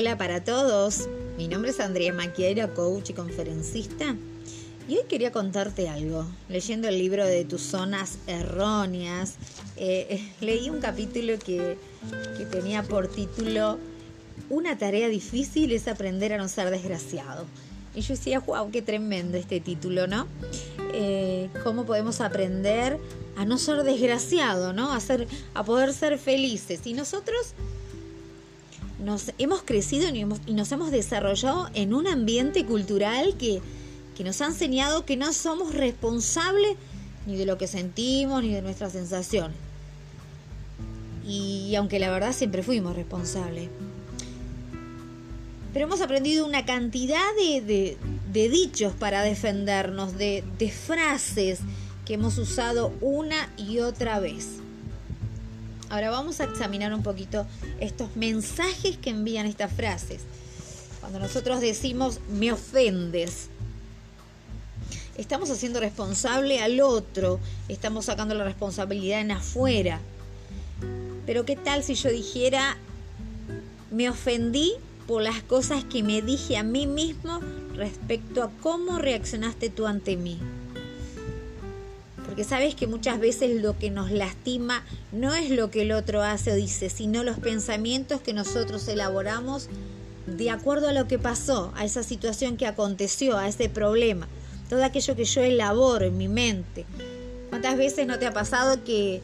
Hola para todos, mi nombre es Andrea Maquiera, coach y conferencista. Y hoy quería contarte algo. Leyendo el libro de tus zonas erróneas, eh, leí un capítulo que, que tenía por título Una tarea difícil es aprender a no ser desgraciado. Y yo decía, wow, qué tremendo este título, ¿no? Eh, cómo podemos aprender a no ser desgraciado, ¿no? A poder ser felices. Y nosotros nos hemos crecido y nos hemos desarrollado en un ambiente cultural que, que nos ha enseñado que no somos responsables ni de lo que sentimos ni de nuestras sensaciones. Y aunque la verdad siempre fuimos responsables. Pero hemos aprendido una cantidad de, de, dichos para defendernos, de, de frases que hemos usado una y otra vez. Ahora vamos a examinar un poquito estos mensajes que envían estas frases. Cuando nosotros decimos me ofendes, estamos haciendo responsable al otro, estamos sacando la responsabilidad en afuera. Pero ¿qué tal si yo dijera me ofendí por las cosas que me dije a mí mismo respecto a cómo reaccionaste tú ante mí? Porque sabes que muchas veces lo que nos lastima no es lo que el otro hace o dice, sino los pensamientos que nosotros elaboramos de acuerdo a lo que pasó, a esa situación que aconteció, a ese problema. Todo aquello que yo elaboro en mi mente. ¿Cuántas veces no te ha pasado que,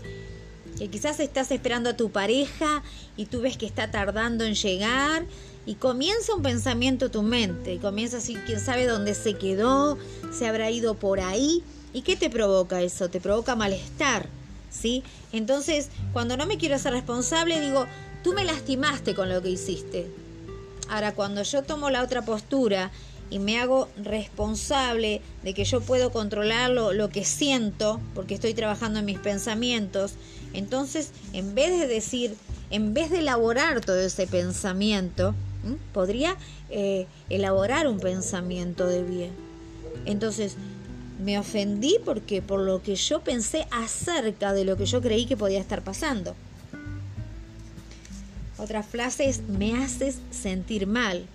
que quizás estás esperando a tu pareja y tú ves que está tardando en llegar y comienza un pensamiento en tu mente y comienza así, quién sabe dónde se quedó, se habrá ido por ahí ¿Y qué te provoca eso? Te provoca malestar, ¿sí? Entonces, cuando no me quiero hacer responsable, digo, tú me lastimaste con lo que hiciste. Ahora, cuando yo tomo la otra postura y me hago responsable de que yo puedo controlar lo, que siento, porque estoy trabajando en mis pensamientos, entonces, en vez de decir, en vez de elaborar todo ese pensamiento, podría eh, elaborar un pensamiento de bien. Entonces, me ofendí porque por lo que yo pensé acerca de lo que yo creí que podía estar pasando. Otra frase es, me haces sentir mal.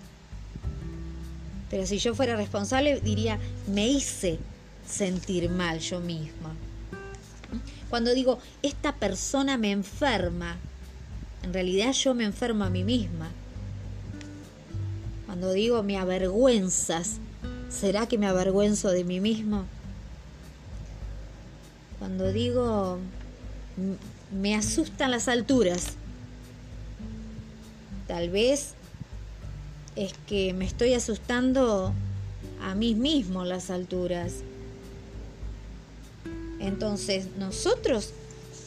Pero si yo fuera responsable, diría, me hice sentir mal yo misma. Cuando digo, esta persona me enferma, en realidad yo me enfermo a mí misma. Cuando digo, me avergüenzas, ¿Será que me avergüenzo de mí mismo? Cuando digo me asustan las alturas, tal vez es que me estoy asustando a mí mismo las alturas. Entonces nosotros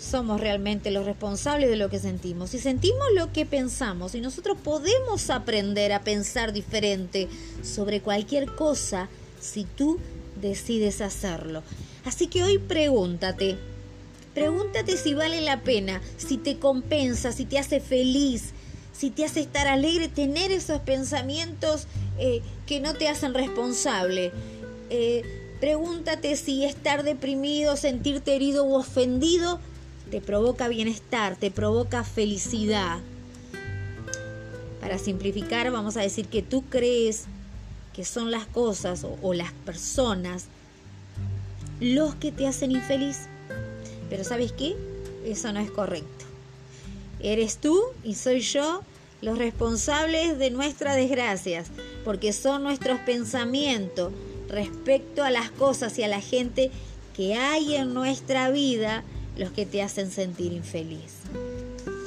somos realmente los responsables de lo que sentimos. Si sentimos lo que pensamos y nosotros podemos aprender a pensar diferente sobre cualquier cosa si tú decides hacerlo. Así que hoy pregúntate, pregúntate si vale la pena, si te compensa, si te hace feliz, si te hace estar alegre, tener esos pensamientos eh, que no te hacen responsable. Eh, pregúntate si estar deprimido, sentirte herido u ofendido te provoca bienestar, te provoca felicidad. Para simplificar, vamos a decir que tú crees que son las cosas o, las personas los que te hacen infeliz. Pero ¿sabes qué? Eso no es correcto. Eres tú y soy yo los responsables de nuestras desgracias, porque son nuestros pensamientos respecto a las cosas y a la gente que hay en nuestra vida los que te hacen sentir infeliz.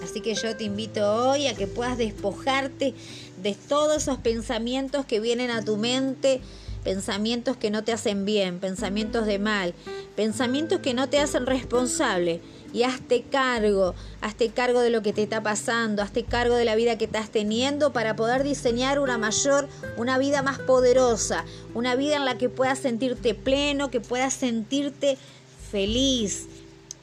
Así que yo te invito hoy a que puedas despojarte de todos esos pensamientos que vienen a tu mente, pensamientos que no te hacen bien, pensamientos de mal, pensamientos que no te hacen responsable. Y hazte cargo, hazte cargo de lo que te está pasando, hazte cargo de la vida que estás teniendo para poder diseñar una mayor, una vida más poderosa, una vida en la que puedas sentirte pleno, que puedas sentirte feliz,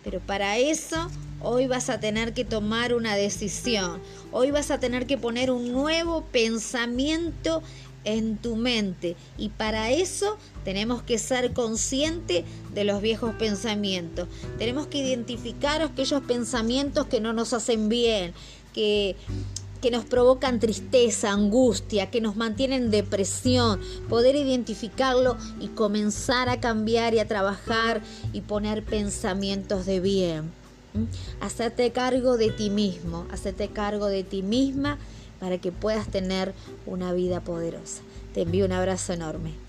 pero para eso hoy vas a tener que tomar una decisión. Hoy vas a tener que poner un nuevo pensamiento en tu mente. Y para eso tenemos que ser conscientes de los viejos pensamientos. Tenemos que identificar aquellos pensamientos que no nos hacen bien, que, que nos provocan tristeza, angustia, que nos mantienen en depresión, poder identificarlo y comenzar a cambiar y a trabajar y poner pensamientos de bien. Hacerte cargo de ti mismo, hacerte cargo de ti misma para que puedas tener una vida poderosa. Te envío un abrazo enorme.